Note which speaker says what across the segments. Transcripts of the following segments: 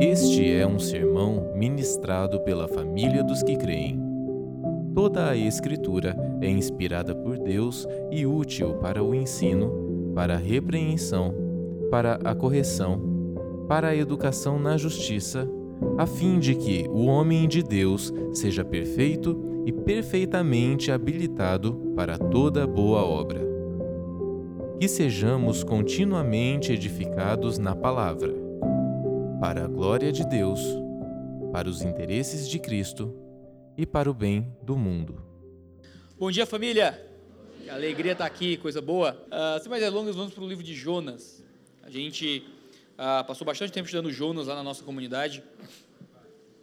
Speaker 1: Este é um sermão ministrado pela família dos que creem. Toda a Escritura é inspirada por Deus e útil para o ensino, para a repreensão, para a correção, para a educação na justiça, a fim de que o homem de Deus seja perfeito e perfeitamente habilitado para toda boa obra. Que sejamos continuamente edificados na palavra para a glória de Deus, para os interesses de Cristo e para o bem do mundo.
Speaker 2: Bom dia, família! Que alegria estar aqui, coisa boa. Uh, sem mais delongas, vamos para o livro de Jonas. A gente uh, passou bastante tempo estudando Jonas lá na nossa comunidade.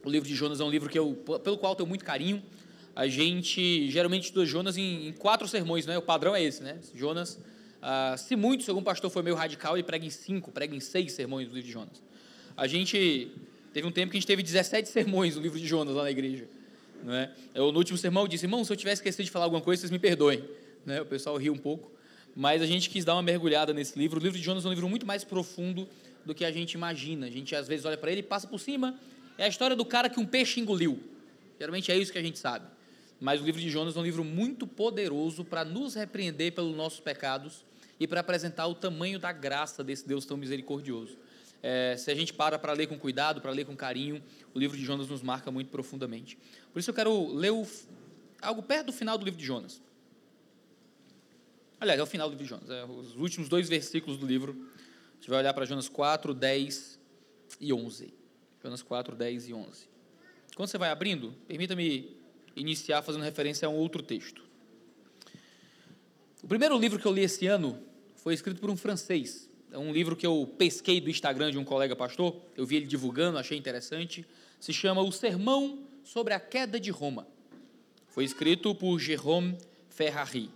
Speaker 2: O livro de Jonas é um livro que eu, pelo qual tenho muito carinho. A gente geralmente estuda Jonas em, em quatro sermões, né? O padrão é esse, né? Jonas, uh, se muito, se algum pastor for meio radical, ele prega em cinco, prega em seis sermões do livro de Jonas. A gente teve um tempo que a gente teve 17 sermões no livro de Jonas lá na igreja. Não é? Eu, no último sermão eu disse, irmão, se eu tivesse esquecido de falar alguma coisa, vocês me perdoem. Né? O pessoal riu um pouco. Mas a gente quis dar uma mergulhada nesse livro. O livro de Jonas é um livro muito mais profundo do que a gente imagina. A gente às vezes olha para ele e passa por cima. É a história do cara que um peixe engoliu. Geralmente é isso que a gente sabe. Mas o livro de Jonas é um livro muito poderoso para nos repreender pelos nossos pecados e para apresentar o tamanho da graça desse Deus tão misericordioso. É, se a gente para para ler com cuidado, para ler com carinho, o livro de Jonas nos marca muito profundamente. Por isso eu quero ler o, algo perto do final do livro de Jonas. Aliás, é o final do livro de Jonas, é os últimos dois versículos do livro. A gente vai olhar para Jonas 4, 10 e 11. Jonas 4, 10 e 11. Quando você vai abrindo, permita-me iniciar fazendo referência a um outro texto. O primeiro livro que eu li esse ano foi escrito por um francês, é um livro que eu pesquei do Instagram de um colega pastor, eu vi ele divulgando, achei interessante. Se chama O Sermão sobre a Queda de Roma. Foi escrito por Jérôme Ferrari.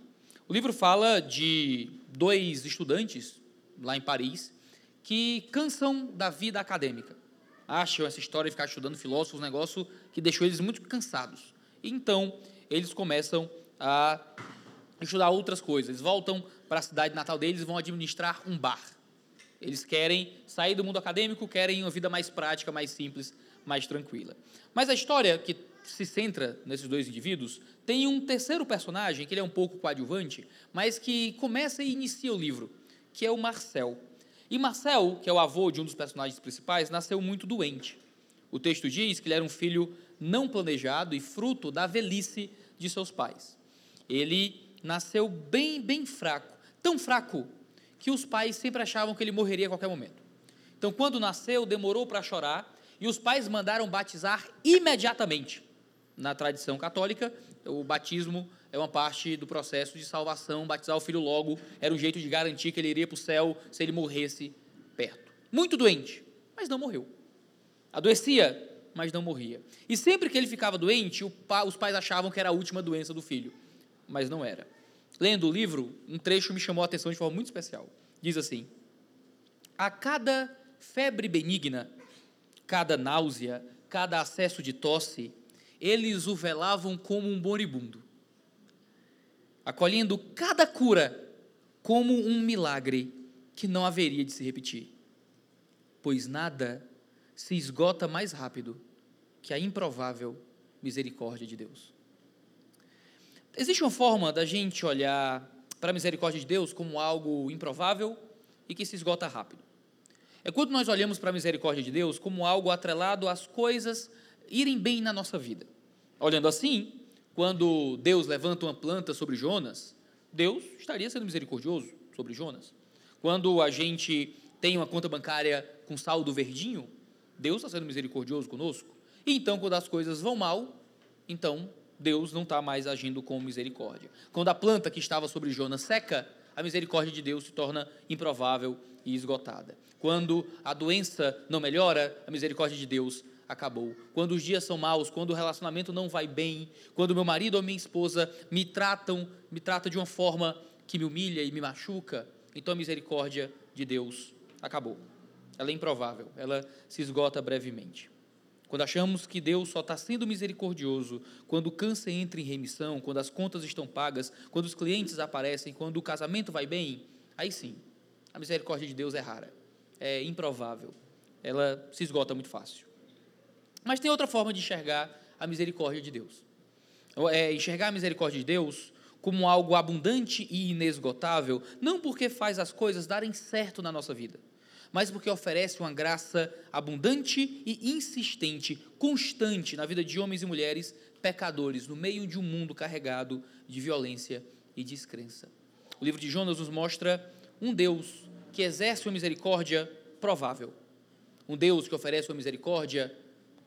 Speaker 2: O livro fala de dois estudantes lá em Paris que cansam da vida acadêmica. Acham essa história de ficar estudando filósofos um negócio que deixou eles muito cansados. Então, eles começam a estudar outras coisas. Eles voltam para a cidade natal deles e vão administrar um bar. Eles querem sair do mundo acadêmico, querem uma vida mais prática, mais simples, mais tranquila. Mas a história que se centra nesses dois indivíduos tem um terceiro personagem, que ele é um pouco coadjuvante, mas que começa e inicia o livro, que é o Marcel. E Marcel, que é o avô de um dos personagens principais, nasceu muito doente. O texto diz que ele era um filho não planejado e fruto da velhice de seus pais. Ele nasceu bem, bem fraco, tão fraco que os pais sempre achavam que ele morreria a qualquer momento. Então, quando nasceu, demorou para chorar e os pais mandaram batizar imediatamente. Na tradição católica, o batismo é uma parte do processo de salvação. Batizar o filho logo era um jeito de garantir que ele iria para o céu se ele morresse perto. Muito doente, mas não morreu. Adoecia, mas não morria. E sempre que ele ficava doente, os pais achavam que era a última doença do filho, mas não era lendo o livro, um trecho me chamou a atenção de forma muito especial. Diz assim: A cada febre benigna, cada náusea, cada acesso de tosse, eles o velavam como um moribundo, acolhendo cada cura como um milagre que não haveria de se repetir, pois nada se esgota mais rápido que a improvável misericórdia de Deus. Existe uma forma da gente olhar para a misericórdia de Deus como algo improvável e que se esgota rápido. É quando nós olhamos para a misericórdia de Deus como algo atrelado às coisas irem bem na nossa vida. Olhando assim, quando Deus levanta uma planta sobre Jonas, Deus estaria sendo misericordioso sobre Jonas. Quando a gente tem uma conta bancária com saldo verdinho, Deus está sendo misericordioso conosco. E então, quando as coisas vão mal, então Deus não está mais agindo com misericórdia. Quando a planta que estava sobre Jonas seca, a misericórdia de Deus se torna improvável e esgotada. Quando a doença não melhora, a misericórdia de Deus acabou. Quando os dias são maus, quando o relacionamento não vai bem, quando meu marido ou minha esposa me tratam, me trata de uma forma que me humilha e me machuca, então a misericórdia de Deus acabou. Ela é improvável, ela se esgota brevemente. Quando achamos que Deus só está sendo misericordioso, quando o câncer entra em remissão, quando as contas estão pagas, quando os clientes aparecem, quando o casamento vai bem, aí sim, a misericórdia de Deus é rara, é improvável. ela se esgota muito fácil. Mas tem outra forma de enxergar a misericórdia de Deus. É enxergar a misericórdia de Deus como algo abundante e inesgotável, não porque faz as coisas darem certo na nossa vida, mas porque oferece uma graça abundante e insistente, constante na vida de homens e mulheres pecadores, no meio de um mundo carregado de violência e descrença. O livro de Jonas nos mostra um Deus que exerce uma misericórdia provável, um Deus que oferece uma misericórdia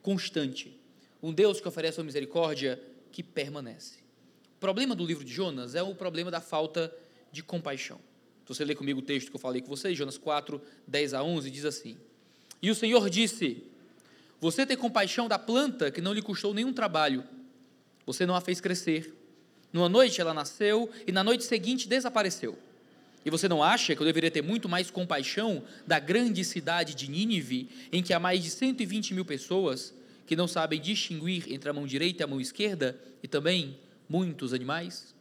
Speaker 2: constante, um Deus que oferece uma misericórdia que permanece. O problema do livro de Jonas é o problema da falta de compaixão. Se você ler comigo o texto que eu falei com vocês, Jonas 4, 10 a 11, diz assim: E o Senhor disse: Você tem compaixão da planta que não lhe custou nenhum trabalho, você não a fez crescer. Numa noite ela nasceu e na noite seguinte desapareceu. E você não acha que eu deveria ter muito mais compaixão da grande cidade de Nínive, em que há mais de 120 mil pessoas que não sabem distinguir entre a mão direita e a mão esquerda, e também muitos animais?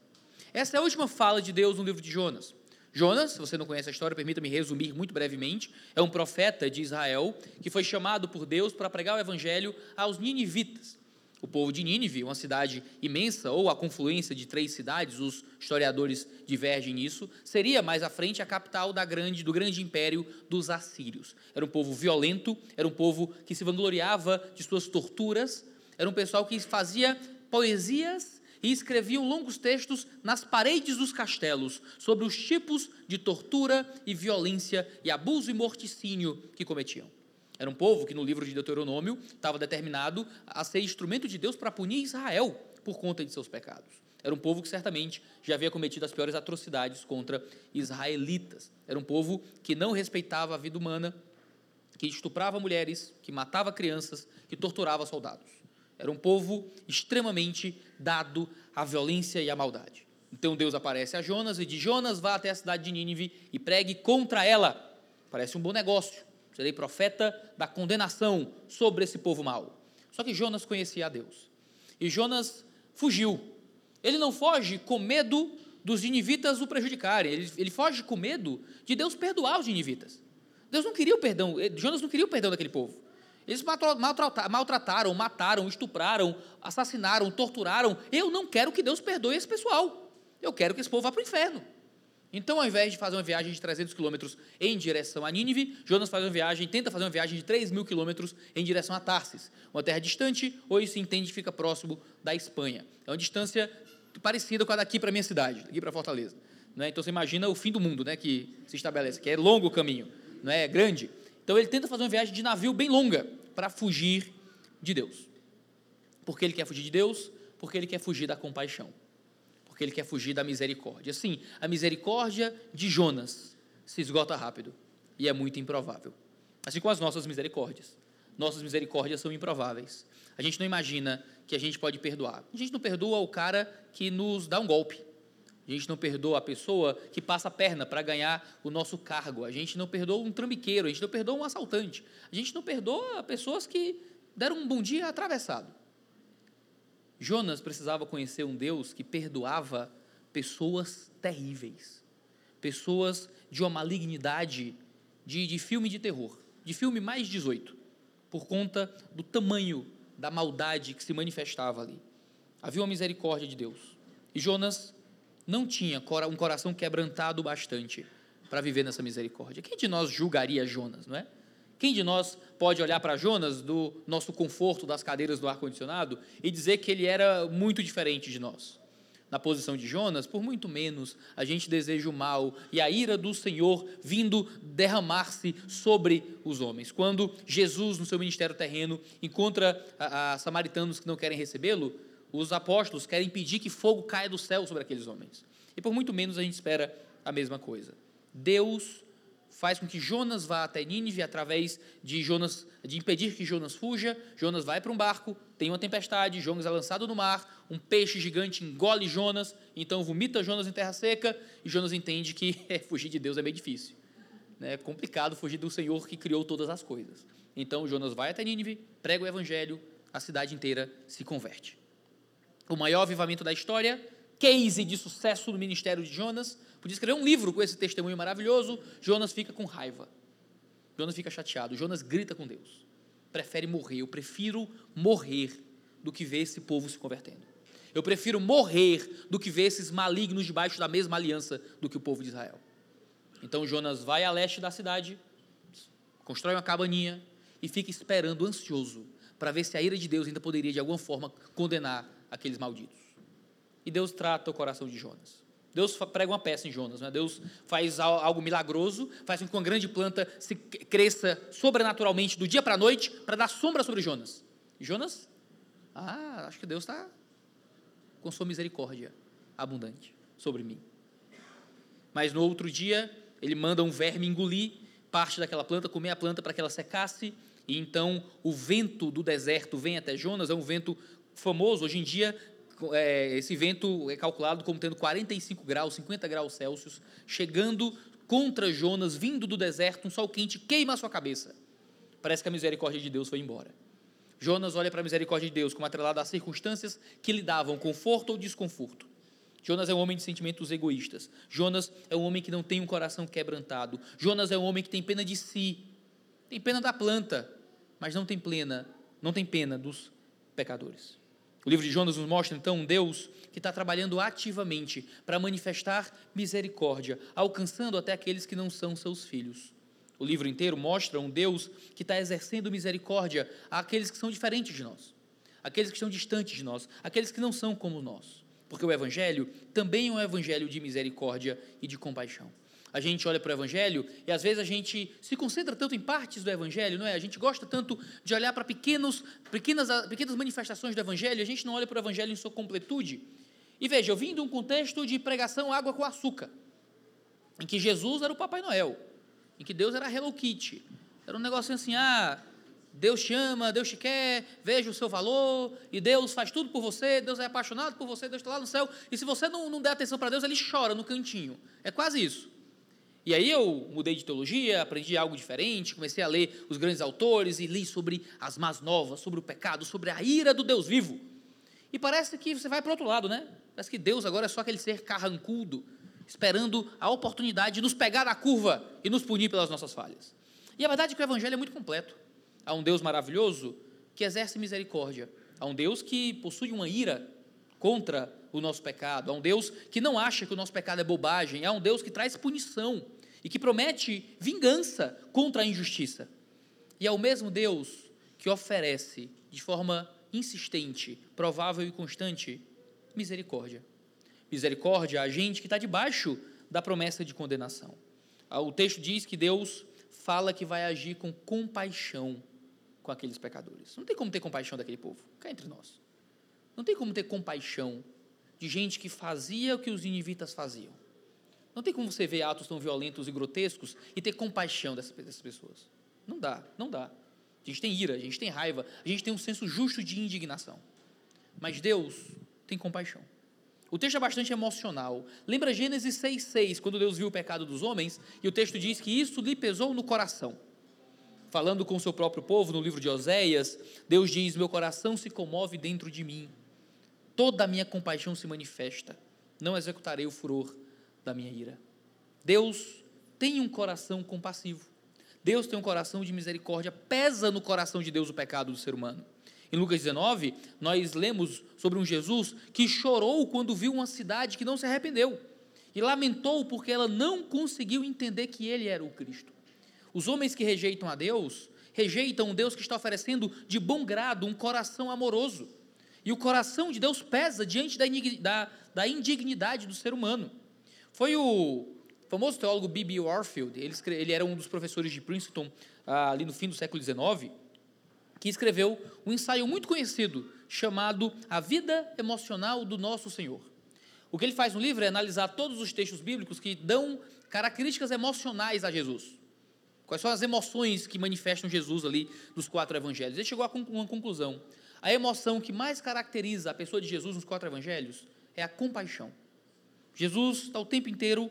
Speaker 2: Essa é a última fala de Deus no livro de Jonas. Jonas, se você não conhece a história, permita-me resumir muito brevemente, é um profeta de Israel que foi chamado por Deus para pregar o evangelho aos ninivitas. O povo de Nínive, uma cidade imensa, ou a confluência de três cidades, os historiadores divergem nisso, seria mais à frente a capital da grande, do grande império dos assírios. Era um povo violento, era um povo que se vangloriava de suas torturas, era um pessoal que fazia poesias e escreviam longos textos nas paredes dos castelos sobre os tipos de tortura e violência e abuso e morticínio que cometiam. Era um povo que no livro de Deuteronômio estava determinado a ser instrumento de Deus para punir Israel por conta de seus pecados. Era um povo que certamente já havia cometido as piores atrocidades contra israelitas. Era um povo que não respeitava a vida humana, que estuprava mulheres, que matava crianças, que torturava soldados. Era um povo extremamente dado à violência e à maldade. Então Deus aparece a Jonas e diz: Jonas, vá até a cidade de Nínive e pregue contra ela. Parece um bom negócio serei profeta da condenação sobre esse povo mau. Só que Jonas conhecia a Deus. E Jonas fugiu. Ele não foge com medo dos ninivitas o prejudicarem, ele, ele foge com medo de Deus perdoar os ninivitas. Deus não queria o perdão, eh, Jonas não queria o perdão daquele povo. Eles maltrataram, mataram, estupraram, assassinaram, torturaram. Eu não quero que Deus perdoe esse pessoal. Eu quero que esse povo vá para o inferno. Então, ao invés de fazer uma viagem de 300 quilômetros em direção a Nínive, Jonas faz uma viagem, tenta fazer uma viagem de 3 mil quilômetros em direção a Tarsis, uma terra distante, hoje se entende fica próximo da Espanha. É uma distância parecida com a daqui para minha cidade, daqui para Fortaleza. Né? Então, você imagina o fim do mundo né, que se estabelece, que é longo o caminho, não é? é grande. Então, ele tenta fazer uma viagem de navio bem longa para fugir de Deus. Por que ele quer fugir de Deus? Porque ele quer fugir da compaixão porque ele quer fugir da misericórdia. Sim, a misericórdia de Jonas se esgota rápido e é muito improvável. Assim como as nossas misericórdias. Nossas misericórdias são improváveis. A gente não imagina que a gente pode perdoar. A gente não perdoa o cara que nos dá um golpe. A gente não perdoa a pessoa que passa a perna para ganhar o nosso cargo. A gente não perdoa um trambiqueiro. A gente não perdoa um assaltante. A gente não perdoa pessoas que deram um bom dia atravessado. Jonas precisava conhecer um Deus que perdoava pessoas terríveis, pessoas de uma malignidade de, de filme de terror, de filme mais 18, por conta do tamanho da maldade que se manifestava ali. Havia uma misericórdia de Deus. E Jonas não tinha um coração quebrantado bastante para viver nessa misericórdia. Quem de nós julgaria Jonas, não é? Quem de nós pode olhar para Jonas, do nosso conforto das cadeiras do ar-condicionado, e dizer que ele era muito diferente de nós? Na posição de Jonas, por muito menos, a gente deseja o mal e a ira do Senhor vindo derramar-se sobre os homens. Quando Jesus, no seu ministério terreno, encontra a, a samaritanos que não querem recebê-lo, os apóstolos querem pedir que fogo caia do céu sobre aqueles homens. E por muito menos a gente espera a mesma coisa. Deus faz com que Jonas vá até Nínive através de Jonas, de impedir que Jonas fuja. Jonas vai para um barco, tem uma tempestade, Jonas é lançado no mar, um peixe gigante engole Jonas, então vomita Jonas em terra seca, e Jonas entende que é, fugir de Deus é bem difícil. É complicado fugir do Senhor que criou todas as coisas. Então Jonas vai até Nínive, prega o evangelho, a cidade inteira se converte. O maior avivamento da história, case de sucesso no ministério de Jonas, Podia escrever um livro com esse testemunho maravilhoso. Jonas fica com raiva. Jonas fica chateado. Jonas grita com Deus. Prefere morrer. Eu prefiro morrer do que ver esse povo se convertendo. Eu prefiro morrer do que ver esses malignos debaixo da mesma aliança do que o povo de Israel. Então Jonas vai a leste da cidade, constrói uma cabaninha e fica esperando ansioso para ver se a ira de Deus ainda poderia de alguma forma condenar aqueles malditos. E Deus trata o coração de Jonas. Deus prega uma peça em Jonas, né? Deus faz algo milagroso, faz com que uma grande planta se cresça sobrenaturalmente do dia para a noite para dar sombra sobre Jonas. E Jonas, ah, acho que Deus está com sua misericórdia abundante sobre mim. Mas no outro dia, ele manda um verme engolir parte daquela planta, comer a planta para que ela secasse, e então o vento do deserto vem até Jonas, é um vento famoso, hoje em dia é, esse vento é calculado como tendo 45 graus, 50 graus Celsius, chegando contra Jonas, vindo do deserto, um sol quente queima a sua cabeça. Parece que a misericórdia de Deus foi embora. Jonas olha para a misericórdia de Deus como atrelada às circunstâncias que lhe davam conforto ou desconforto. Jonas é um homem de sentimentos egoístas. Jonas é um homem que não tem um coração quebrantado. Jonas é um homem que tem pena de si. Tem pena da planta, mas não tem pena, não tem pena dos pecadores. O livro de Jonas nos mostra então um Deus que está trabalhando ativamente para manifestar misericórdia, alcançando até aqueles que não são seus filhos. O livro inteiro mostra um Deus que está exercendo misericórdia àqueles que são diferentes de nós, aqueles que estão distantes de nós, aqueles que não são como nós. Porque o Evangelho também é um Evangelho de misericórdia e de compaixão a gente olha para o Evangelho e às vezes a gente se concentra tanto em partes do Evangelho, não é? A gente gosta tanto de olhar para pequenos, pequenas, pequenas manifestações do Evangelho, a gente não olha para o Evangelho em sua completude. E veja, eu vim de um contexto de pregação água com açúcar, em que Jesus era o Papai Noel, em que Deus era Hello Kitty. Era um negócio assim, ah, Deus te ama, Deus te quer, veja o seu valor, e Deus faz tudo por você, Deus é apaixonado por você, Deus está lá no céu, e se você não, não der atenção para Deus, ele chora no cantinho. É quase isso. E aí eu mudei de teologia, aprendi algo diferente, comecei a ler os grandes autores e li sobre as más novas, sobre o pecado, sobre a ira do Deus vivo. E parece que você vai para o outro lado, né? Parece que Deus agora é só aquele ser carrancudo, esperando a oportunidade de nos pegar na curva e nos punir pelas nossas falhas. E a verdade é que o Evangelho é muito completo. Há um Deus maravilhoso que exerce misericórdia. Há um Deus que possui uma ira contra o nosso pecado. Há um Deus que não acha que o nosso pecado é bobagem. Há um Deus que traz punição e que promete vingança contra a injustiça. E é o mesmo Deus que oferece de forma insistente, provável e constante misericórdia. Misericórdia a gente que está debaixo da promessa de condenação. Ah, o texto diz que Deus fala que vai agir com compaixão com aqueles pecadores. Não tem como ter compaixão daquele povo, cá entre nós. Não tem como ter compaixão de gente que fazia o que os ninivitas faziam. Não tem como você ver atos tão violentos e grotescos e ter compaixão dessas, dessas pessoas. Não dá, não dá. A gente tem ira, a gente tem raiva, a gente tem um senso justo de indignação. Mas Deus tem compaixão. O texto é bastante emocional. Lembra Gênesis 6,6, quando Deus viu o pecado dos homens, e o texto diz que isso lhe pesou no coração. Falando com o seu próprio povo, no livro de Oséias, Deus diz: Meu coração se comove dentro de mim, toda a minha compaixão se manifesta, não executarei o furor da minha ira. Deus tem um coração compassivo. Deus tem um coração de misericórdia. Pesa no coração de Deus o pecado do ser humano. Em Lucas 19, nós lemos sobre um Jesus que chorou quando viu uma cidade que não se arrependeu e lamentou porque ela não conseguiu entender que ele era o Cristo. Os homens que rejeitam a Deus, rejeitam um Deus que está oferecendo de bom grado um coração amoroso. E o coração de Deus pesa diante da, da, da indignidade do ser humano. Foi o famoso teólogo B.B. Warfield, ele, ele, era um dos professores de Princeton ah, ali no fim do século XIX, que escreveu um ensaio muito conhecido chamado A Vida Emocional do Nosso Senhor. O que ele faz no livro é analisar todos os textos bíblicos que dão características emocionais a Jesus. Quais são as emoções que manifestam Jesus ali dos quatro evangelhos? Ele chegou a uma conclusão. A emoção que mais caracteriza a pessoa de Jesus nos quatro evangelhos é a compaixão. Jesus está o tempo inteiro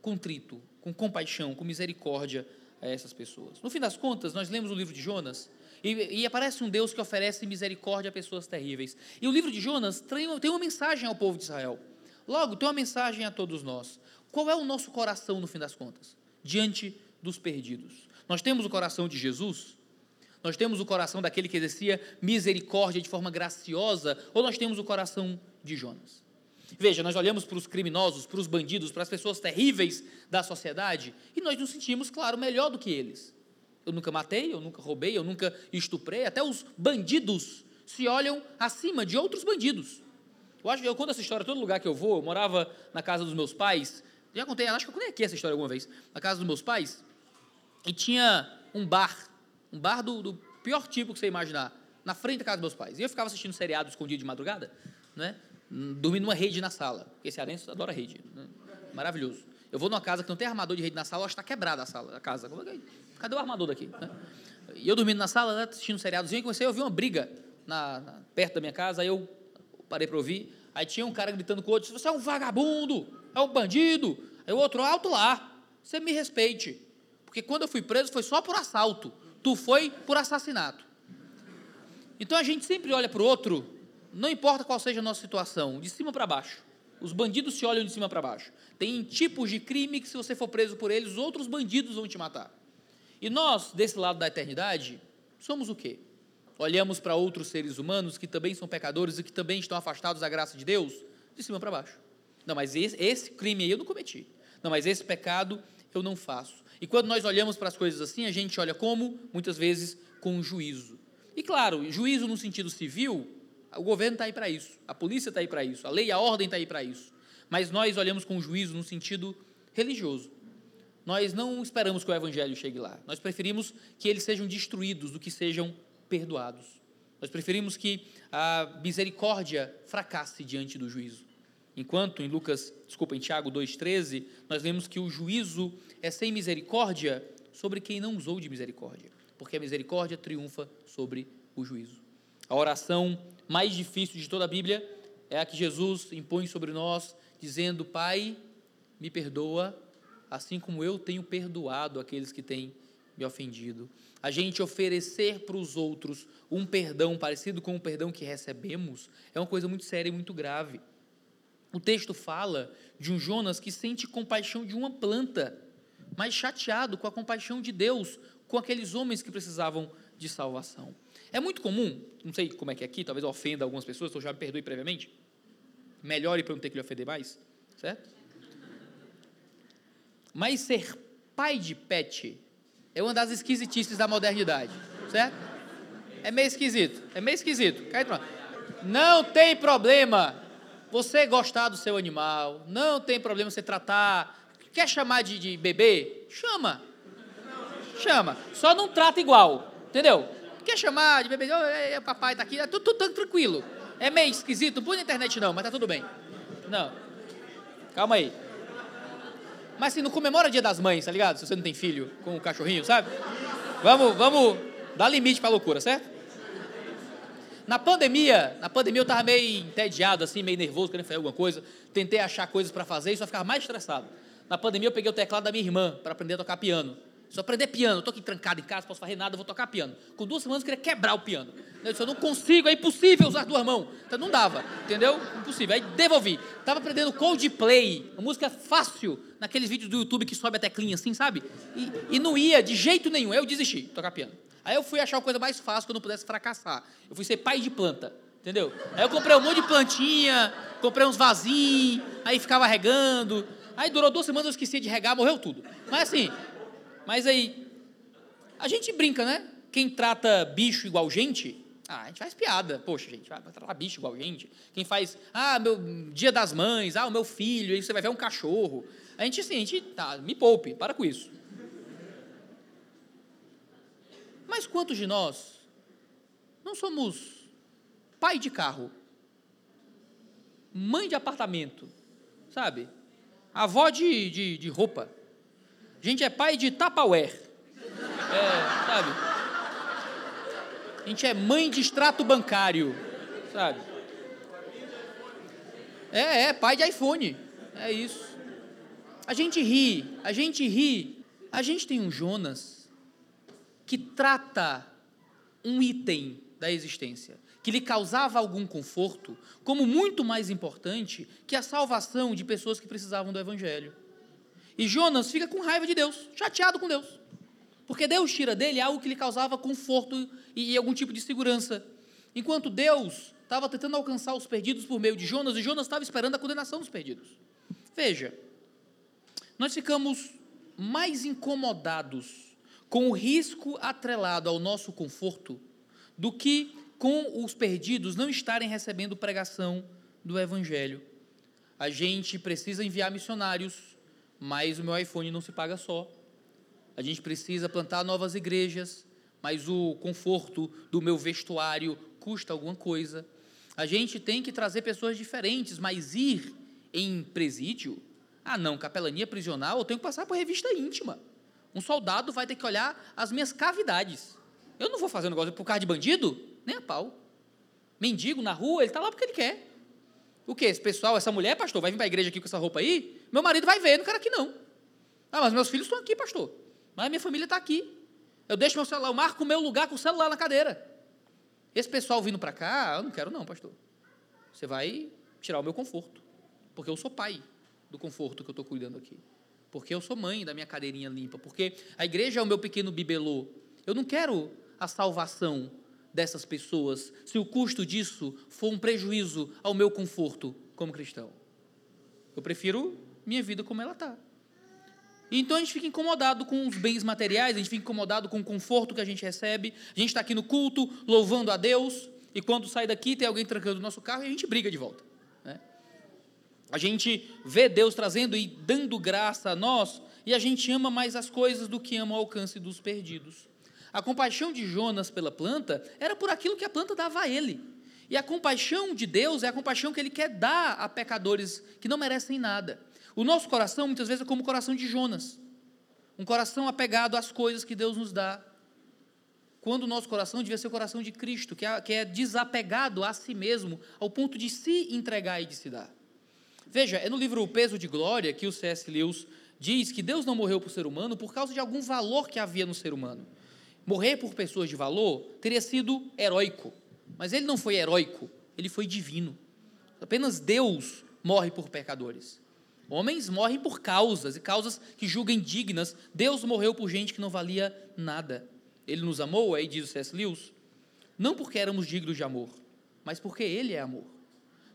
Speaker 2: contrito, com compaixão, com misericórdia a essas pessoas. No fim das contas, nós lemos o livro de Jonas e, e aparece um Deus que oferece misericórdia a pessoas terríveis. E o livro de Jonas tem, tem uma mensagem ao povo de Israel. Logo, tem uma mensagem a todos nós. Qual é o nosso coração no fim das contas? Diante dos perdidos. Nós temos o coração de Jesus? Nós temos o coração daquele que exercia misericórdia de forma graciosa? Ou nós temos o coração de Jonas? Veja, nós olhamos para os criminosos, para os bandidos, para as pessoas terríveis da sociedade e nós nos sentimos, claro, melhor do que eles. Eu nunca matei, eu nunca roubei, eu nunca estuprei. Até os bandidos se olham acima de outros bandidos. Eu acho eu conto essa história todo lugar que eu vou. Eu morava na casa dos meus pais. Já contei, acho que eu contei aqui essa história alguma vez. Na casa dos meus pais. E tinha um bar. Um bar do, do pior tipo que você imaginar. Na frente da casa dos meus pais. E eu ficava assistindo seriado escondido de madrugada. Né? Dormindo numa rede na sala. Porque cearense adora rede. Né? Maravilhoso. Eu vou numa casa que não tem armador de rede na sala, acho que está quebrada a sala, a casa. É Cadê o armador daqui? Né? E eu dormindo na sala, né, assistindo um seriadozinho, e comecei a ouvir uma briga na, na, perto da minha casa, aí eu parei para ouvir. Aí tinha um cara gritando com o outro: Você é um vagabundo, é um bandido. Aí o outro, alto lá, você me respeite. Porque quando eu fui preso foi só por assalto, tu foi por assassinato. Então a gente sempre olha para o outro, não importa qual seja a nossa situação, de cima para baixo. Os bandidos se olham de cima para baixo. Tem tipos de crime que, se você for preso por eles, outros bandidos vão te matar. E nós, desse lado da eternidade, somos o quê? Olhamos para outros seres humanos que também são pecadores e que também estão afastados da graça de Deus, de cima para baixo. Não, mas esse, esse crime aí eu não cometi. Não, mas esse pecado eu não faço. E quando nós olhamos para as coisas assim, a gente olha como? Muitas vezes com juízo. E claro, juízo no sentido civil o governo está aí para isso, a polícia está aí para isso, a lei a ordem está aí para isso. Mas nós olhamos com juízo no sentido religioso. Nós não esperamos que o evangelho chegue lá. Nós preferimos que eles sejam destruídos do que sejam perdoados. Nós preferimos que a misericórdia fracasse diante do juízo. Enquanto em Lucas, desculpa, em Tiago 2,13, nós vemos que o juízo é sem misericórdia sobre quem não usou de misericórdia, porque a misericórdia triunfa sobre o juízo. A oração mais difícil de toda a Bíblia é a que Jesus impõe sobre nós, dizendo: Pai, me perdoa, assim como eu tenho perdoado aqueles que têm me ofendido. A gente oferecer para os outros um perdão parecido com o perdão que recebemos é uma coisa muito séria e muito grave. O texto fala de um Jonas que sente compaixão de uma planta, mas chateado com a compaixão de Deus, com aqueles homens que precisavam de salvação. É muito comum, não sei como é que é aqui, talvez ofenda algumas pessoas, então já me perdoe previamente. Melhore para não ter que lhe ofender mais, certo? Mas ser pai de pet é uma das esquisitices da modernidade, certo? É meio esquisito, é meio esquisito. Não tem problema você gostar do seu animal, não tem problema você tratar. Quer chamar de, de bebê? Chama. Chama. Só não trata igual, entendeu? Quer chamar de bebê? Oh, é, papai tá aqui, é tudo, tudo tranquilo. É meio esquisito, não põe na internet não, mas tá tudo bem. Não. Calma aí. Mas assim, não comemora dia das mães, tá ligado? Se você não tem filho com o cachorrinho, sabe? Vamos, vamos dar limite pra loucura, certo? Na pandemia, na pandemia eu tava meio entediado, assim, meio nervoso, querendo fazer alguma coisa. Tentei achar coisas para fazer e só ficava mais estressado. Na pandemia eu peguei o teclado da minha irmã para aprender a tocar piano. Eu aprender piano, eu tô aqui trancado em casa, posso fazer nada, vou tocar piano. Com duas semanas eu queria quebrar o piano. Eu disse, eu não consigo, é impossível usar duas mãos. Então não dava, entendeu? Impossível. Aí devolvi. Tava aprendendo Coldplay, uma música fácil, naqueles vídeos do YouTube que sobe a teclinha assim, sabe? E, e não ia de jeito nenhum. Eu desisti de tocar piano. Aí eu fui achar uma coisa mais fácil que eu não pudesse fracassar. Eu fui ser pai de planta, entendeu? Aí eu comprei um monte de plantinha, comprei uns vasinhos, aí ficava regando. Aí durou duas semanas, eu esqueci de regar, morreu tudo. Mas assim, mas aí, a gente brinca, né? Quem trata bicho igual gente, ah, a gente faz piada. Poxa, gente, vai tratar bicho igual gente. Quem faz, ah, meu dia das mães, ah, o meu filho, aí você vai ver um cachorro. A gente, assim, a gente, tá, me poupe, para com isso. Mas quantos de nós não somos pai de carro, mãe de apartamento, sabe? Avó de, de, de roupa, a gente é pai de Tupperware. É, sabe? A gente é mãe de extrato bancário, sabe? É, é, pai de iPhone. É isso. A gente ri, a gente ri. A gente tem um Jonas que trata um item da existência que lhe causava algum conforto como muito mais importante que a salvação de pessoas que precisavam do evangelho. E Jonas fica com raiva de Deus, chateado com Deus. Porque Deus tira dele algo que lhe causava conforto e, e algum tipo de segurança. Enquanto Deus estava tentando alcançar os perdidos por meio de Jonas, e Jonas estava esperando a condenação dos perdidos. Veja, nós ficamos mais incomodados com o risco atrelado ao nosso conforto do que com os perdidos não estarem recebendo pregação do Evangelho. A gente precisa enviar missionários, mas o meu iPhone não se paga só. A gente precisa plantar novas igrejas, mas o conforto do meu vestuário custa alguma coisa. A gente tem que trazer pessoas diferentes, mas ir em presídio? Ah, não, capelania prisional, eu tenho que passar por revista íntima. Um soldado vai ter que olhar as minhas cavidades. Eu não vou fazer um negócio por causa de bandido? Nem a pau. Mendigo na rua, ele está lá porque ele quer. O que? Esse pessoal, essa mulher, pastor, vai vir para a igreja aqui com essa roupa aí? Meu marido vai ver, não quero aqui não. Ah, mas meus filhos estão aqui, pastor. Mas minha família está aqui. Eu deixo meu celular, eu marco o meu lugar com o celular na cadeira. Esse pessoal vindo para cá, eu não quero não, pastor. Você vai tirar o meu conforto. Porque eu sou pai do conforto que eu estou cuidando aqui. Porque eu sou mãe da minha cadeirinha limpa. Porque a igreja é o meu pequeno bibelô. Eu não quero a salvação dessas pessoas se o custo disso for um prejuízo ao meu conforto como cristão. Eu prefiro minha vida como ela está. Então a gente fica incomodado com os bens materiais, a gente fica incomodado com o conforto que a gente recebe. A gente está aqui no culto, louvando a Deus, e quando sai daqui tem alguém trancando o nosso carro e a gente briga de volta. A gente vê Deus trazendo e dando graça a nós, e a gente ama mais as coisas do que ama o alcance dos perdidos. A compaixão de Jonas pela planta era por aquilo que a planta dava a ele. E a compaixão de Deus é a compaixão que ele quer dar a pecadores que não merecem nada. O nosso coração, muitas vezes, é como o coração de Jonas um coração apegado às coisas que Deus nos dá. Quando o nosso coração devia ser o coração de Cristo, que é, que é desapegado a si mesmo, ao ponto de se entregar e de se dar. Veja, é no livro O Peso de Glória que o C.S. Lewis diz que Deus não morreu por ser humano por causa de algum valor que havia no ser humano. Morrer por pessoas de valor teria sido heróico, mas ele não foi heróico, ele foi divino. Apenas Deus morre por pecadores. Homens morrem por causas, e causas que julgam dignas. Deus morreu por gente que não valia nada. Ele nos amou, aí diz o C.S. Lewis, não porque éramos dignos de amor, mas porque Ele é amor.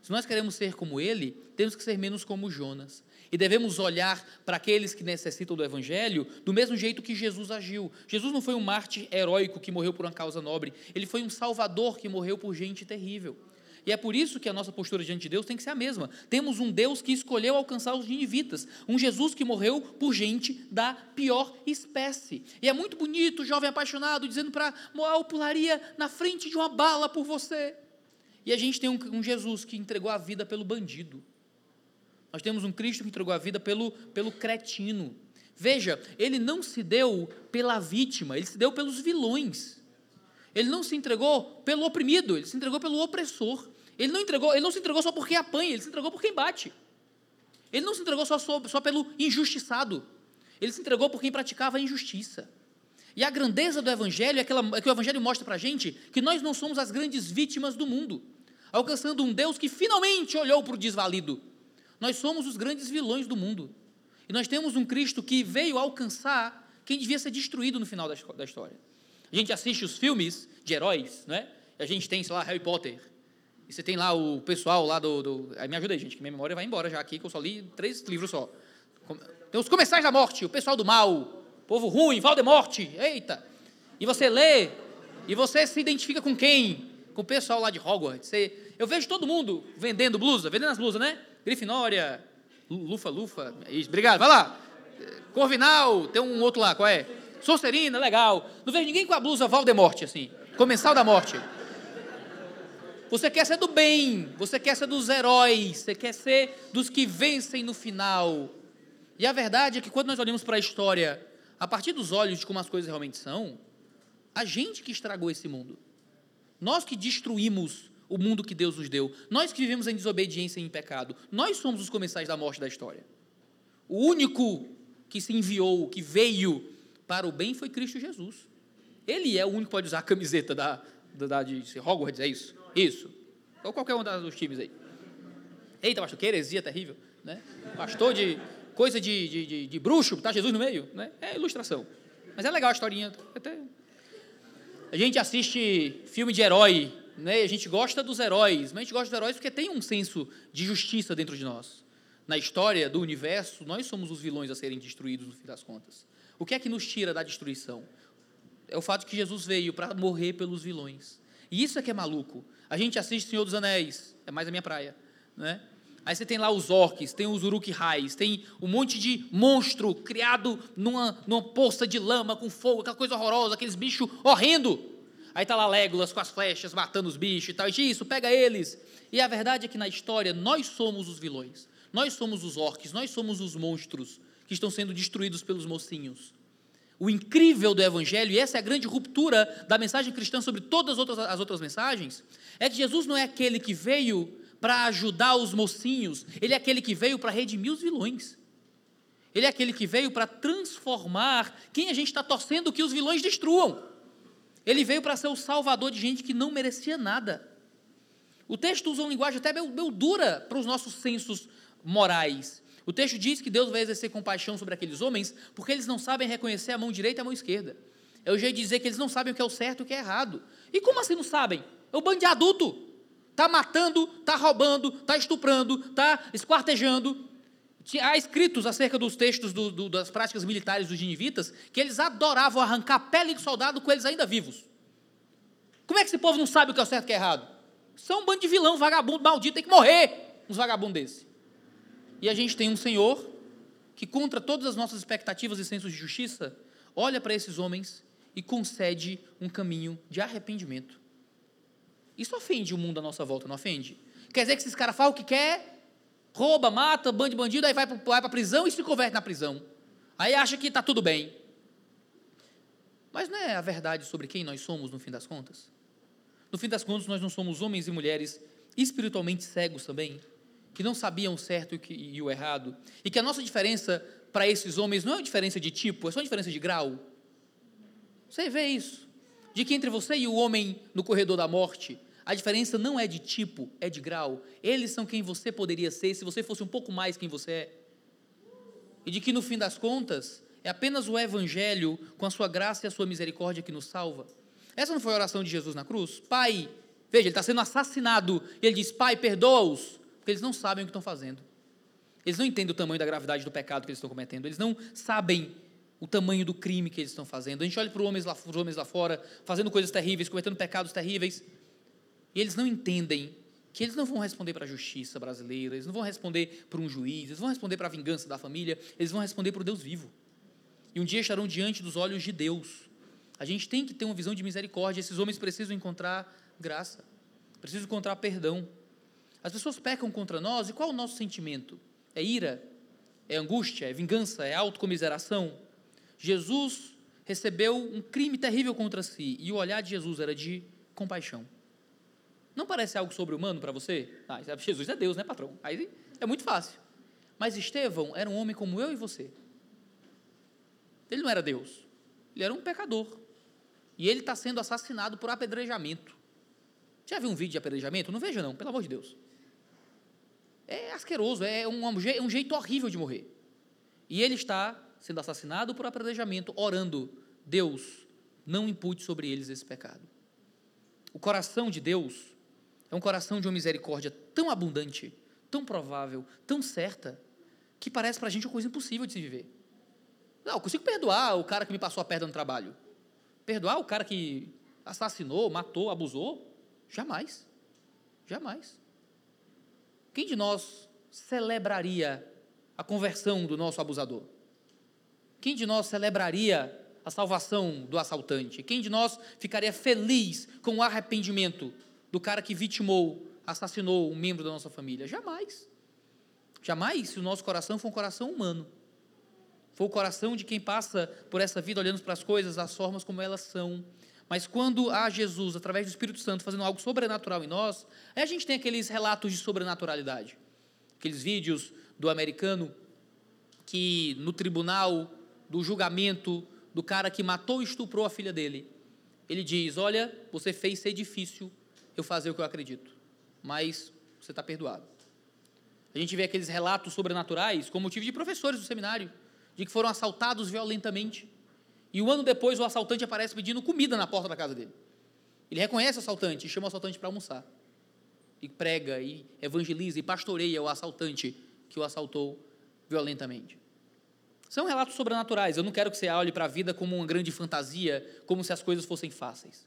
Speaker 2: Se nós queremos ser como Ele, temos que ser menos como Jonas. E devemos olhar para aqueles que necessitam do Evangelho do mesmo jeito que Jesus agiu. Jesus não foi um mártir heróico que morreu por uma causa nobre, ele foi um salvador que morreu por gente terrível. E é por isso que a nossa postura diante de Deus tem que ser a mesma. Temos um Deus que escolheu alcançar os ninivitas, um Jesus que morreu por gente da pior espécie. E é muito bonito o jovem apaixonado dizendo para Moal pularia na frente de uma bala por você. E a gente tem um, um Jesus que entregou a vida pelo bandido. Nós temos um Cristo que entregou a vida pelo, pelo cretino. Veja, ele não se deu pela vítima, ele se deu pelos vilões. Ele não se entregou pelo oprimido, ele se entregou pelo opressor. Ele não entregou, ele não se entregou só porque apanha, ele se entregou por quem bate. Ele não se entregou só, só, só pelo injustiçado. Ele se entregou por quem praticava a injustiça. E a grandeza do Evangelho é, aquela, é que o Evangelho mostra para a gente que nós não somos as grandes vítimas do mundo, alcançando um Deus que finalmente olhou para o desvalido. Nós somos os grandes vilões do mundo. E nós temos um Cristo que veio alcançar quem devia ser destruído no final da história. A gente assiste os filmes de heróis, né? A gente tem, sei lá, Harry Potter, e você tem lá o pessoal lá do. do aí me ajuda aí, gente, que minha memória vai embora já aqui, que eu só li três livros só. Tem os Comensais da Morte, o pessoal do mal, povo ruim, Valdemorte, eita. E você lê, e você se identifica com quem? Com o pessoal lá de Hogwarts. Eu vejo todo mundo vendendo blusa, vendendo as blusas, né? Grifinória, Lufa, Lufa. Obrigado, vai lá. Corvinal, tem um outro lá, qual é? Sonserina, legal. Não vejo ninguém com a blusa Valdemorte, assim. Comensal da Morte. Você quer ser do bem, você quer ser dos heróis, você quer ser dos que vencem no final. E a verdade é que quando nós olhamos para a história, a partir dos olhos de como as coisas realmente são, a gente que estragou esse mundo. Nós que destruímos o mundo que Deus nos deu. Nós que vivemos em desobediência e em pecado. Nós somos os comensais da morte da história. O único que se enviou, que veio para o bem foi Cristo Jesus. Ele é o único que pode usar a camiseta da, da, da de Hogwarts, é isso? Isso. Ou qualquer um dos times aí. Eita, pastor, que heresia terrível. Né? Pastor de coisa de, de, de, de bruxo, tá Jesus no meio. Né? É ilustração. Mas é legal a historinha. Até... A gente assiste filme de herói, né? a gente gosta dos heróis, mas a gente gosta dos heróis porque tem um senso de justiça dentro de nós. Na história do universo, nós somos os vilões a serem destruídos no fim das contas. O que é que nos tira da destruição? É o fato que Jesus veio para morrer pelos vilões. E isso é que é maluco. A gente assiste Senhor dos Anéis, é mais a minha praia, né? Aí você tem lá os orques, tem os uruk-hais, tem um monte de monstro criado numa, numa poça de lama com fogo, aquela coisa horrorosa, aqueles bichos horrendo. Aí tá lá Legolas com as flechas matando os bichos e tal. E isso, pega eles. E a verdade é que na história nós somos os vilões. Nós somos os orques, nós somos os monstros que estão sendo destruídos pelos mocinhos. O incrível do Evangelho, e essa é a grande ruptura da mensagem cristã sobre todas as outras, as outras mensagens, é que Jesus não é aquele que veio para ajudar os mocinhos, ele é aquele que veio para redimir os vilões. Ele é aquele que veio para transformar quem a gente está torcendo que os vilões destruam. Ele veio para ser o salvador de gente que não merecia nada. O texto usa uma linguagem até meio, meio dura para os nossos sensos morais. O texto diz que Deus vai exercer compaixão sobre aqueles homens porque eles não sabem reconhecer a mão direita e a mão esquerda. É o jeito de dizer que eles não sabem o que é o certo e o que é errado. E como assim não sabem? É o bando de adulto está matando, está roubando, está estuprando, está esquartejando. Há escritos acerca dos textos do, do, das práticas militares dos ninivitas que eles adoravam arrancar a pele de soldado com eles ainda vivos. Como é que esse povo não sabe o que é certo e o que é errado? São um bando de vilão, vagabundo, maldito, tem que morrer uns vagabundos desse. E a gente tem um Senhor que, contra todas as nossas expectativas e sensos de justiça, olha para esses homens e concede um caminho de arrependimento. Isso ofende o mundo à nossa volta, não ofende? Quer dizer que esses caras fazem o que quer, rouba, mata, bande bandido, aí vai para a prisão e se converte na prisão. Aí acha que está tudo bem. Mas não é a verdade sobre quem nós somos no fim das contas? No fim das contas, nós não somos homens e mulheres espiritualmente cegos também, que não sabiam o certo e e o errado, e que a nossa diferença para esses homens não é uma diferença de tipo, é só uma diferença de grau. Você vê isso? De que entre você e o homem no corredor da morte, a diferença não é de tipo, é de grau. Eles são quem você poderia ser se você fosse um pouco mais quem você é. E de que no fim das contas, é apenas o Evangelho, com a sua graça e a sua misericórdia, que nos salva. Essa não foi a oração de Jesus na cruz? Pai, veja, ele está sendo assassinado. E ele diz: Pai, perdoa-os, porque eles não sabem o que estão fazendo. Eles não entendem o tamanho da gravidade do pecado que eles estão cometendo. Eles não sabem o tamanho do crime que eles estão fazendo. A gente olha para os homens lá, os homens lá fora, fazendo coisas terríveis, cometendo pecados terríveis. E eles não entendem que eles não vão responder para a justiça brasileira, eles não vão responder para um juiz, eles vão responder para a vingança da família, eles vão responder para o Deus vivo. E um dia estarão diante dos olhos de Deus. A gente tem que ter uma visão de misericórdia. Esses homens precisam encontrar graça, precisam encontrar perdão. As pessoas pecam contra nós e qual é o nosso sentimento? É ira? É angústia? É vingança? É autocomiseração? Jesus recebeu um crime terrível contra si e o olhar de Jesus era de compaixão. Não parece algo sobre-humano para você? Ah, Jesus é Deus, né, patrão? Aí é muito fácil. Mas Estevão era um homem como eu e você. Ele não era Deus. Ele era um pecador. E ele está sendo assassinado por apedrejamento. Já viu um vídeo de apedrejamento? Não veja não, pelo amor de Deus. É asqueroso, é um, é um jeito horrível de morrer. E ele está sendo assassinado por apedrejamento, orando, Deus, não impute sobre eles esse pecado. O coração de Deus é um coração de uma misericórdia tão abundante, tão provável, tão certa, que parece para a gente uma coisa impossível de se viver. Não, eu consigo perdoar o cara que me passou a perna no trabalho. Perdoar o cara que assassinou, matou, abusou? Jamais. Jamais. Quem de nós celebraria a conversão do nosso abusador? Quem de nós celebraria a salvação do assaltante? Quem de nós ficaria feliz com o arrependimento do cara que vitimou, assassinou um membro da nossa família. Jamais. Jamais, se o nosso coração for um coração humano. For o coração de quem passa por essa vida olhando para as coisas, as formas como elas são. Mas quando há Jesus, através do Espírito Santo, fazendo algo sobrenatural em nós, aí a gente tem aqueles relatos de sobrenaturalidade. Aqueles vídeos do americano que no tribunal do julgamento do cara que matou e estuprou a filha dele, ele diz: Olha, você fez ser difícil eu fazer o que eu acredito. Mas você está perdoado. A gente vê aqueles relatos sobrenaturais como motivo de professores do seminário, de que foram assaltados violentamente. E um ano depois o assaltante aparece pedindo comida na porta da casa dele. Ele reconhece o assaltante e chama o assaltante para almoçar. E prega, e evangeliza, e pastoreia o assaltante que o assaltou violentamente. São relatos sobrenaturais. Eu não quero que você olhe para a vida como uma grande fantasia, como se as coisas fossem fáceis.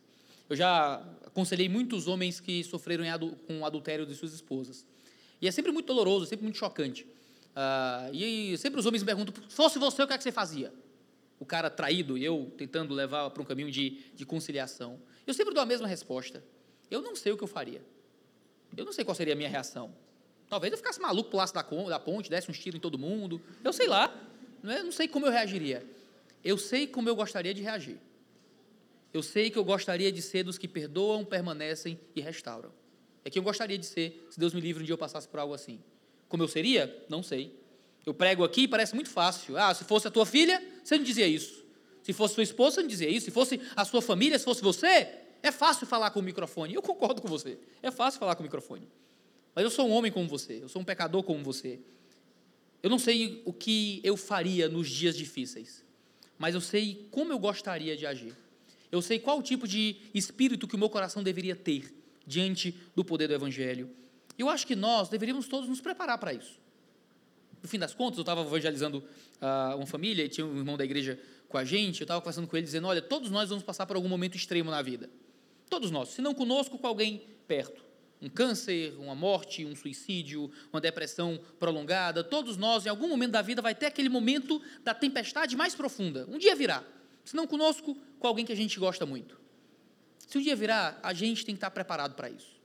Speaker 2: Eu já aconselhei muitos homens que sofreram com o adultério de suas esposas. E é sempre muito doloroso, sempre muito chocante. Uh, e sempre os homens me perguntam: se fosse você, o que, é que você fazia? O cara traído e eu tentando levar para um caminho de, de conciliação. Eu sempre dou a mesma resposta. Eu não sei o que eu faria. Eu não sei qual seria a minha reação. Talvez eu ficasse maluco, pulasse da, da ponte, desse um tiro em todo mundo. Eu sei lá. É? não sei como eu reagiria. Eu sei como eu gostaria de reagir. Eu sei que eu gostaria de ser dos que perdoam, permanecem e restauram. É que eu gostaria de ser, se Deus me livre um dia eu passasse por algo assim. Como eu seria? Não sei. Eu prego aqui parece muito fácil. Ah, se fosse a tua filha, você não dizia isso. Se fosse sua esposa, você não dizia isso. Se fosse a sua família, se fosse você, é fácil falar com o microfone. Eu concordo com você. É fácil falar com o microfone. Mas eu sou um homem como você. Eu sou um pecador como você. Eu não sei o que eu faria nos dias difíceis. Mas eu sei como eu gostaria de agir. Eu sei qual tipo de espírito que o meu coração deveria ter diante do poder do Evangelho. Eu acho que nós deveríamos todos nos preparar para isso. No fim das contas, eu estava evangelizando uh, uma família e tinha um irmão da igreja com a gente. Eu estava conversando com ele, dizendo: Olha, todos nós vamos passar por algum momento extremo na vida. Todos nós. Se não conosco, com alguém perto. Um câncer, uma morte, um suicídio, uma depressão prolongada. Todos nós, em algum momento da vida, vai ter aquele momento da tempestade mais profunda. Um dia virá. Se não conosco, com alguém que a gente gosta muito. Se um dia virar, a gente tem que estar preparado para isso.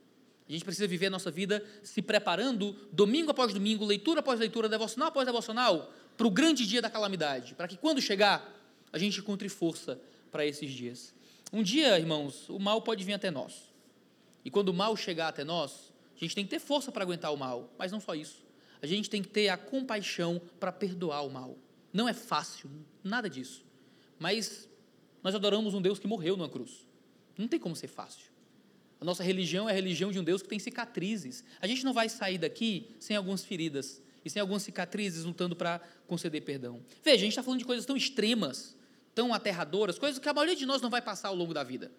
Speaker 2: A gente precisa viver a nossa vida se preparando, domingo após domingo, leitura após leitura, devocional após devocional, para o grande dia da calamidade, para que quando chegar, a gente encontre força para esses dias. Um dia, irmãos, o mal pode vir até nós. E quando o mal chegar até nós, a gente tem que ter força para aguentar o mal, mas não só isso. A gente tem que ter a compaixão para perdoar o mal. Não é fácil, nada disso. Mas nós adoramos um Deus que morreu numa cruz. Não tem como ser fácil. A nossa religião é a religião de um Deus que tem cicatrizes. A gente não vai sair daqui sem algumas feridas e sem algumas cicatrizes lutando para conceder perdão. Veja, a gente está falando de coisas tão extremas, tão aterradoras, coisas que a maioria de nós não vai passar ao longo da vida.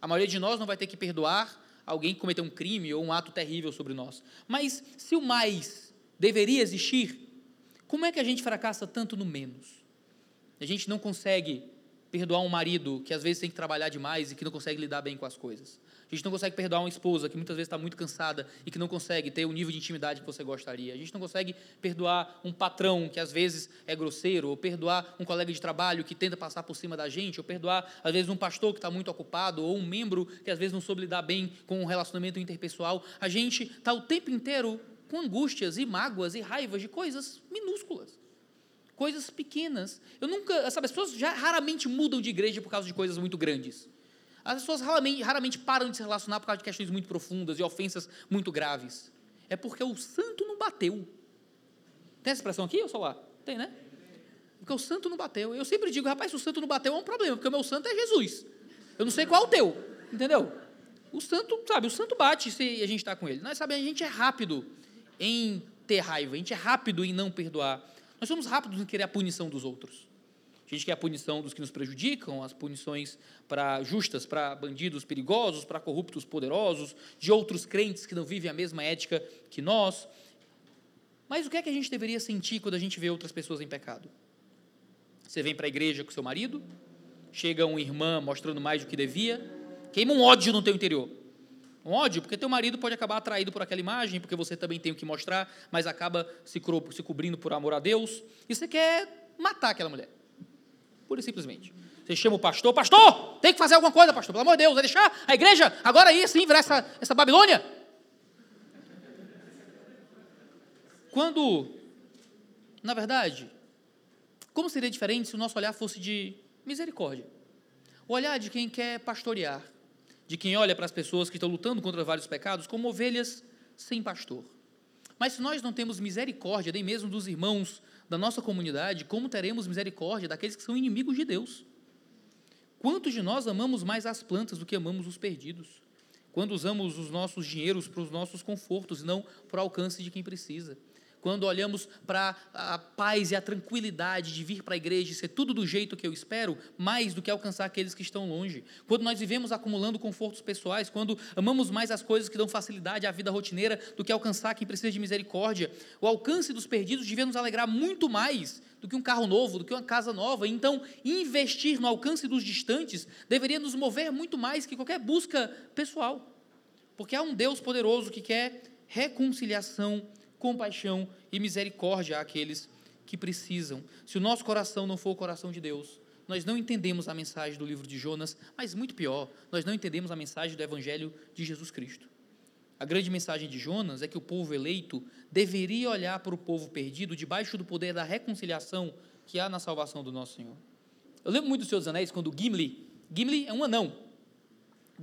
Speaker 2: A maioria de nós não vai ter que perdoar alguém que cometeu um crime ou um ato terrível sobre nós. Mas se o mais deveria existir, como é que a gente fracassa tanto no menos? A gente não consegue perdoar um marido que às vezes tem que trabalhar demais e que não consegue lidar bem com as coisas. A gente não consegue perdoar uma esposa que muitas vezes está muito cansada e que não consegue ter o nível de intimidade que você gostaria. A gente não consegue perdoar um patrão que às vezes é grosseiro, ou perdoar um colega de trabalho que tenta passar por cima da gente, ou perdoar às vezes um pastor que está muito ocupado, ou um membro que às vezes não soube lidar bem com um relacionamento interpessoal. A gente está o tempo inteiro com angústias e mágoas e raivas de coisas minúsculas coisas pequenas. Eu nunca, sabe, as pessoas já raramente mudam de igreja por causa de coisas muito grandes. As pessoas raramente, raramente param de se relacionar por causa de questões muito profundas e ofensas muito graves. É porque o santo não bateu. Tem essa expressão aqui ou só lá? Tem, né? Porque o santo não bateu. Eu sempre digo, rapaz, se o santo não bateu é um problema, porque o meu santo é Jesus. Eu não sei qual é o teu, entendeu? O santo, sabe, o santo bate se a gente está com ele. Nós sabemos, a gente é rápido em ter raiva, a gente é rápido em não perdoar. Nós somos rápidos em querer a punição dos outros. A gente quer a punição dos que nos prejudicam, as punições para justas para bandidos perigosos, para corruptos poderosos, de outros crentes que não vivem a mesma ética que nós. Mas o que é que a gente deveria sentir quando a gente vê outras pessoas em pecado? Você vem para a igreja com seu marido, chega uma irmã mostrando mais do que devia, queima um ódio no teu interior. Um ódio, porque teu marido pode acabar atraído por aquela imagem, porque você também tem o que mostrar, mas acaba se, se cobrindo por amor a Deus, e você quer matar aquela mulher. Pura e simplesmente. Você chama o pastor, pastor, tem que fazer alguma coisa, pastor, pelo amor de Deus, vai deixar a igreja agora aí assim virar essa, essa Babilônia? Quando, na verdade, como seria diferente se o nosso olhar fosse de misericórdia? O olhar de quem quer pastorear, de quem olha para as pessoas que estão lutando contra vários pecados como ovelhas sem pastor. Mas se nós não temos misericórdia nem mesmo dos irmãos da nossa comunidade, como teremos misericórdia daqueles que são inimigos de Deus? Quantos de nós amamos mais as plantas do que amamos os perdidos? Quando usamos os nossos dinheiros para os nossos confortos e não para o alcance de quem precisa? Quando olhamos para a paz e a tranquilidade de vir para a igreja e ser tudo do jeito que eu espero, mais do que alcançar aqueles que estão longe. Quando nós vivemos acumulando confortos pessoais, quando amamos mais as coisas que dão facilidade à vida rotineira do que alcançar quem precisa de misericórdia. O alcance dos perdidos devia nos alegrar muito mais do que um carro novo, do que uma casa nova. Então, investir no alcance dos distantes deveria nos mover muito mais que qualquer busca pessoal. Porque há um Deus poderoso que quer reconciliação compaixão e misericórdia àqueles que precisam. Se o nosso coração não for o coração de Deus, nós não entendemos a mensagem do livro de Jonas, mas muito pior, nós não entendemos a mensagem do Evangelho de Jesus Cristo. A grande mensagem de Jonas é que o povo eleito deveria olhar para o povo perdido debaixo do poder da reconciliação que há na salvação do nosso Senhor. Eu lembro muito dos Seus Anéis quando Gimli, Gimli é um anão.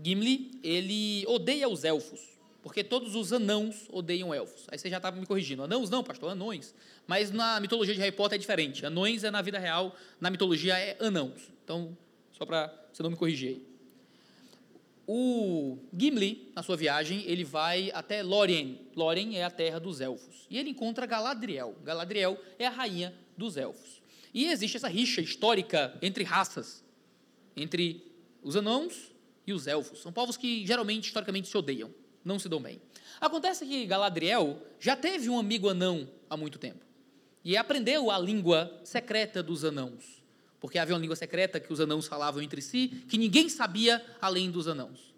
Speaker 2: Gimli, ele odeia os elfos porque todos os anãos odeiam elfos. Aí você já estava me corrigindo. Anãos não, pastor, anões. Mas na mitologia de Harry Potter é diferente. Anões é na vida real, na mitologia é anãos. Então, só para você não me corrigir aí. O Gimli, na sua viagem, ele vai até Lórien. Lórien é a terra dos elfos. E ele encontra Galadriel. Galadriel é a rainha dos elfos. E existe essa rixa histórica entre raças, entre os anãos e os elfos. São povos que geralmente, historicamente, se odeiam não se dão bem. Acontece que Galadriel já teve um amigo anão há muito tempo e aprendeu a língua secreta dos anãos, porque havia uma língua secreta que os anãos falavam entre si, que ninguém sabia além dos anãos.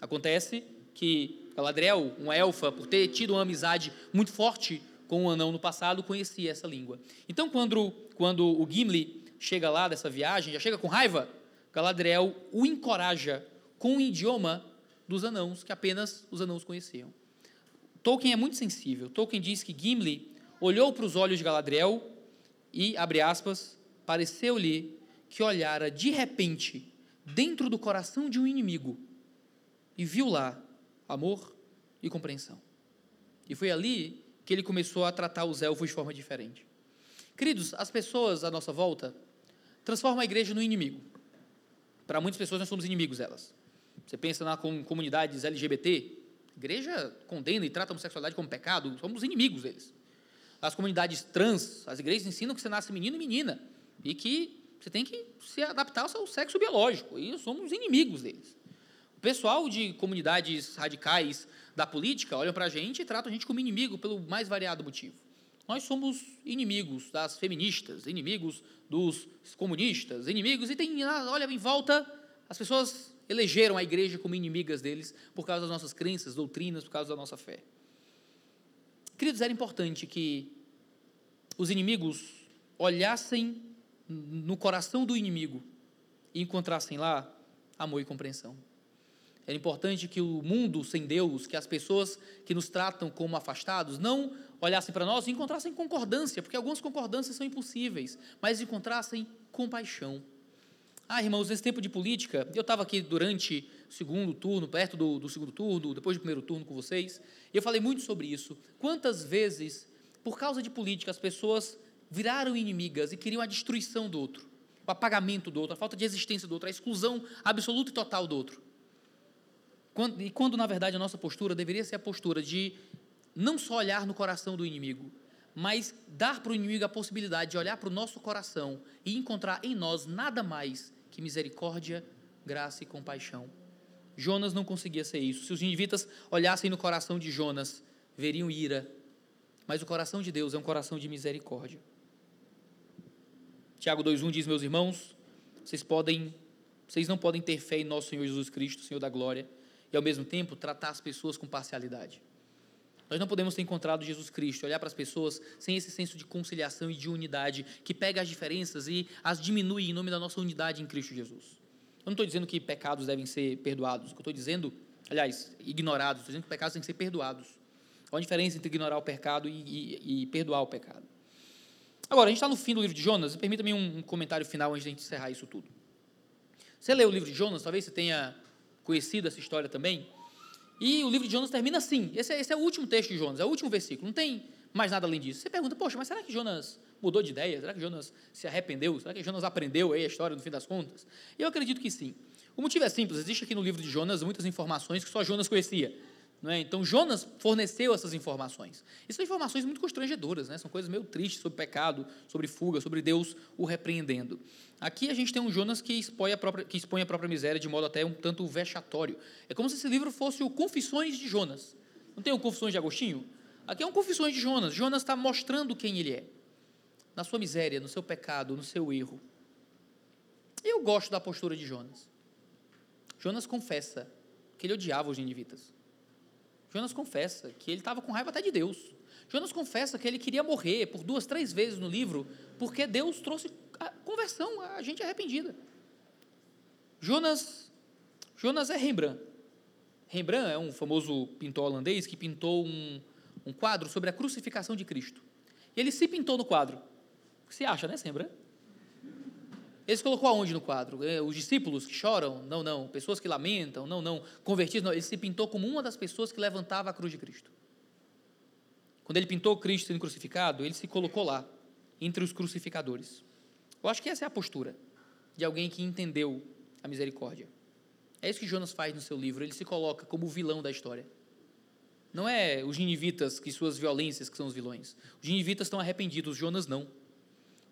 Speaker 2: Acontece que Galadriel, uma elfa, por ter tido uma amizade muito forte com um anão no passado, conhecia essa língua. Então, quando, quando o Gimli chega lá dessa viagem, já chega com raiva, Galadriel o encoraja com um idioma dos anãos, que apenas os anãos conheciam. Tolkien é muito sensível. Tolkien diz que Gimli olhou para os olhos de Galadriel e, abre aspas, pareceu-lhe que olhara de repente dentro do coração de um inimigo e viu lá amor e compreensão. E foi ali que ele começou a tratar os elfos de forma diferente. Queridos, as pessoas à nossa volta transformam a igreja no inimigo. Para muitas pessoas, nós somos inimigos delas. Você pensa na comunidades LGBT, igreja condena e trata a homossexualidade como pecado, somos inimigos deles. As comunidades trans, as igrejas ensinam que você nasce menino e menina, e que você tem que se adaptar ao seu sexo biológico, e somos inimigos deles. O pessoal de comunidades radicais da política olham para a gente e tratam a gente como inimigo pelo mais variado motivo. Nós somos inimigos das feministas, inimigos dos comunistas, inimigos, e tem, olha em volta, as pessoas elegeram a igreja como inimigas deles por causa das nossas crenças, doutrinas, por causa da nossa fé. Queridos, era importante que os inimigos olhassem no coração do inimigo e encontrassem lá amor e compreensão. Era importante que o mundo sem Deus, que as pessoas que nos tratam como afastados, não olhassem para nós e encontrassem concordância, porque algumas concordâncias são impossíveis, mas encontrassem compaixão. Ah, irmãos, nesse tempo de política, eu estava aqui durante o segundo turno, perto do, do, segundo turno, depois do primeiro turno com vocês, e eu falei muito sobre isso. Quantas vezes, por causa de política, as pessoas viraram inimigas e queriam a destruição do outro, o apagamento do outro, a falta de existência do outro, a exclusão absoluta e total do outro. Quando, e quando, na verdade, a nossa postura deveria ser a postura de não só olhar no coração do inimigo, mas dar para o inimigo a possibilidade de olhar para o nosso coração e encontrar em nós nada mais que misericórdia, graça e compaixão. Jonas não conseguia ser isso. Se os ninivitas olhassem no coração de Jonas, veriam ira. Mas o coração de Deus é um coração de misericórdia. Tiago 2:1 diz: "Meus irmãos, vocês podem, vocês não podem ter fé em nosso Senhor Jesus Cristo, Senhor da glória, e ao mesmo tempo tratar as pessoas com parcialidade. Nós não podemos ter encontrado Jesus Cristo, olhar para as pessoas sem esse senso de conciliação e de unidade, que pega as diferenças e as diminui em nome da nossa unidade em Cristo Jesus. Eu não estou dizendo que pecados devem ser perdoados, eu estou dizendo, aliás, ignorados, estou dizendo que pecados têm que ser perdoados. Há uma diferença entre ignorar o pecado e, e, e perdoar o pecado. Agora, a gente está no fim do livro de Jonas, permita-me um comentário final antes de a gente encerrar isso tudo. Você leu o livro de Jonas, talvez você tenha conhecido essa história também. E o livro de Jonas termina assim. Esse é, esse é o último texto de Jonas, é o último versículo. Não tem mais nada além disso. Você pergunta, poxa, mas será que Jonas mudou de ideia? Será que Jonas se arrependeu? Será que Jonas aprendeu aí a história no fim das contas? Eu acredito que sim. O motivo é simples. Existe aqui no livro de Jonas muitas informações que só Jonas conhecia. É? Então Jonas forneceu essas informações. E são informações muito constrangedoras, né? são coisas meio tristes sobre pecado, sobre fuga, sobre Deus o repreendendo. Aqui a gente tem um Jonas que expõe, a própria, que expõe a própria miséria de modo até um tanto vexatório. É como se esse livro fosse o Confissões de Jonas. Não tem o Confissões de Agostinho? Aqui é um Confissões de Jonas. Jonas está mostrando quem ele é. Na sua miséria, no seu pecado, no seu erro. Eu gosto da postura de Jonas. Jonas confessa que ele odiava os ninivitas. Jonas confessa que ele estava com raiva até de Deus. Jonas confessa que ele queria morrer por duas, três vezes no livro, porque Deus trouxe a conversão, a gente arrependida. Jonas, Jonas é Rembrandt. Rembrandt é um famoso pintor holandês que pintou um, um quadro sobre a crucificação de Cristo. E ele se pintou no quadro. O que você acha, né, Rembrandt? Ele colocou aonde no quadro? É, os discípulos que choram? Não, não. Pessoas que lamentam? Não, não. Convertidos? Não. Ele se pintou como uma das pessoas que levantava a cruz de Cristo. Quando ele pintou Cristo sendo crucificado, ele se colocou lá, entre os crucificadores. Eu acho que essa é a postura de alguém que entendeu a misericórdia. É isso que Jonas faz no seu livro. Ele se coloca como o vilão da história. Não é os ninivitas que suas violências que são os vilões. Os ninivitas estão arrependidos, Jonas não.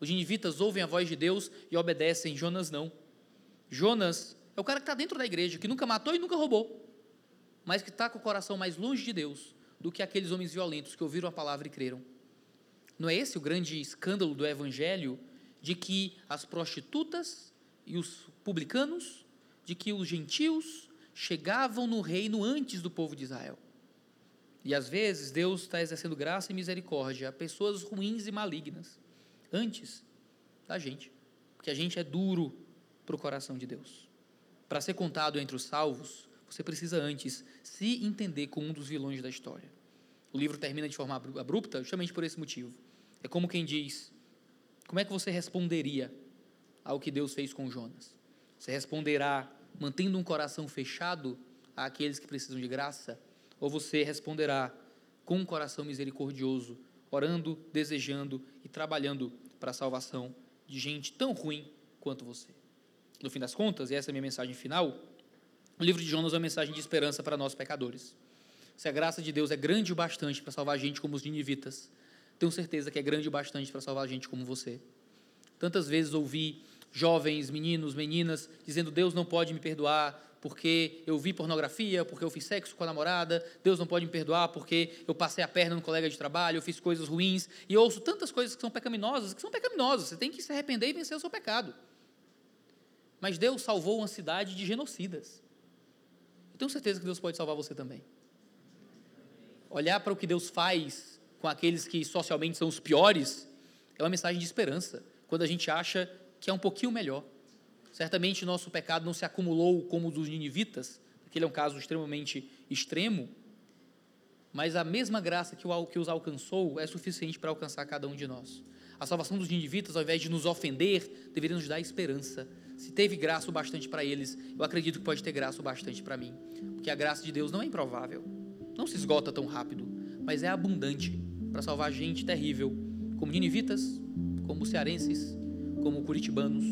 Speaker 2: Os ninivitas ouvem a voz de Deus e obedecem, Jonas não. Jonas é o cara que está dentro da igreja, que nunca matou e nunca roubou, mas que está com o coração mais longe de Deus do que aqueles homens violentos que ouviram a palavra e creram. Não é esse o grande escândalo do evangelho de que as prostitutas e os publicanos, de que os gentios chegavam no reino antes do povo de Israel? E às vezes Deus está exercendo graça e misericórdia a pessoas ruins e malignas antes da gente, porque a gente é duro para o coração de Deus. Para ser contado entre os salvos, você precisa antes se entender como um dos vilões da história. O livro termina de forma abrupta justamente por esse motivo. É como quem diz: como é que você responderia ao que Deus fez com Jonas? Você responderá mantendo um coração fechado àqueles que precisam de graça? Ou você responderá com um coração misericordioso, orando, desejando e trabalhando para a salvação de gente tão ruim quanto você. No fim das contas, e essa é a minha mensagem final, o livro de Jonas é uma mensagem de esperança para nós pecadores. Se a graça de Deus é grande o bastante para salvar gente como os ninivitas, tenho certeza que é grande o bastante para salvar gente como você. Tantas vezes ouvi jovens, meninos, meninas, dizendo: Deus não pode me perdoar porque eu vi pornografia, porque eu fiz sexo com a namorada, Deus não pode me perdoar porque eu passei a perna no colega de trabalho, eu fiz coisas ruins, e ouço tantas coisas que são pecaminosas, que são pecaminosas, você tem que se arrepender e vencer o seu pecado. Mas Deus salvou uma cidade de genocidas. Eu tenho certeza que Deus pode salvar você também. Olhar para o que Deus faz com aqueles que socialmente são os piores é uma mensagem de esperança, quando a gente acha que é um pouquinho melhor. Certamente nosso pecado não se acumulou como o dos ninivitas, aquele é um caso extremamente extremo, mas a mesma graça que, o, que os alcançou é suficiente para alcançar cada um de nós. A salvação dos ninivitas, ao invés de nos ofender, deveria nos dar esperança. Se teve graça o bastante para eles, eu acredito que pode ter graça o bastante para mim. Porque a graça de Deus não é improvável, não se esgota tão rápido, mas é abundante para salvar gente terrível, como ninivitas, como cearenses, como curitibanos,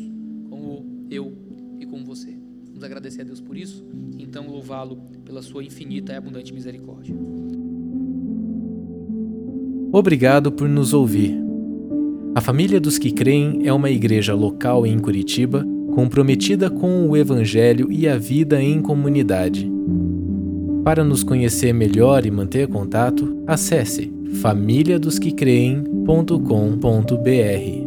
Speaker 2: como eu e com você. Vamos agradecer a Deus por isso, então louvá-lo pela sua infinita e abundante misericórdia.
Speaker 1: Obrigado por nos ouvir. A Família dos que Creem é uma igreja local em Curitiba comprometida com o Evangelho e a vida em comunidade. Para nos conhecer melhor e manter contato, acesse famíliadosquecreem.com.br.